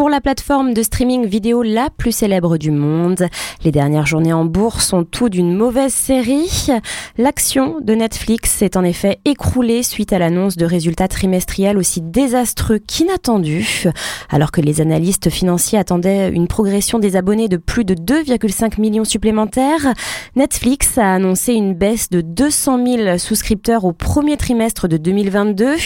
Pour la plateforme de streaming vidéo la plus célèbre du monde, les dernières journées en bourse sont tout d'une mauvaise série. L'action de Netflix s'est en effet écroulée suite à l'annonce de résultats trimestriels aussi désastreux qu'inattendus. Alors que les analystes financiers attendaient une progression des abonnés de plus de 2,5 millions supplémentaires, Netflix a annoncé une baisse de 200 000 souscripteurs au premier trimestre de 2022.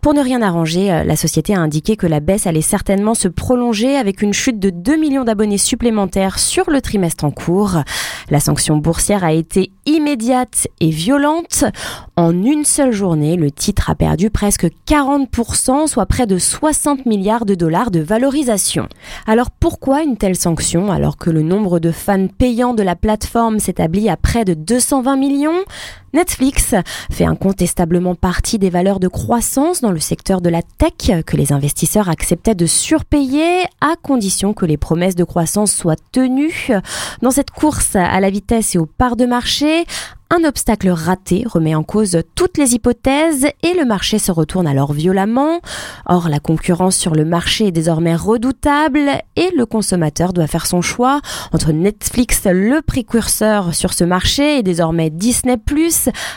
Pour ne rien arranger, la société a indiqué que la baisse allait certainement se prolongée avec une chute de 2 millions d'abonnés supplémentaires sur le trimestre en cours. La sanction boursière a été immédiate et violente. En une seule journée, le titre a perdu presque 40%, soit près de 60 milliards de dollars de valorisation. Alors pourquoi une telle sanction alors que le nombre de fans payants de la plateforme s'établit à près de 220 millions? Netflix fait incontestablement partie des valeurs de croissance dans le secteur de la tech que les investisseurs acceptaient de surpayer à condition que les promesses de croissance soient tenues. Dans cette course à la vitesse et aux parts de marché, un obstacle raté remet en cause toutes les hypothèses et le marché se retourne alors violemment. Or, la concurrence sur le marché est désormais redoutable et le consommateur doit faire son choix entre Netflix, le précurseur sur ce marché, et désormais Disney+,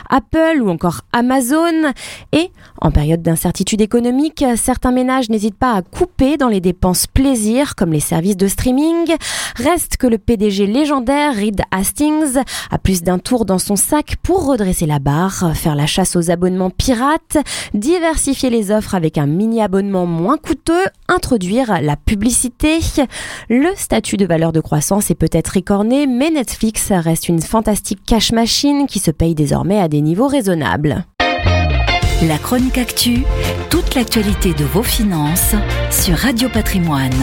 Apple ou encore Amazon. Et, en période d'incertitude économique, certains ménages n'hésitent pas à couper dans les dépenses plaisir comme les services de streaming. Reste que le PDG légendaire Reed Hastings a plus d'un tour dans son sac pour redresser la barre, faire la chasse aux abonnements pirates, diversifier les offres avec un mini abonnement moins coûteux, introduire la publicité. Le statut de valeur de croissance est peut-être écorné, mais Netflix reste une fantastique cash machine qui se paye désormais à des niveaux raisonnables. La chronique actu, toute l'actualité de vos finances sur Radio Patrimoine.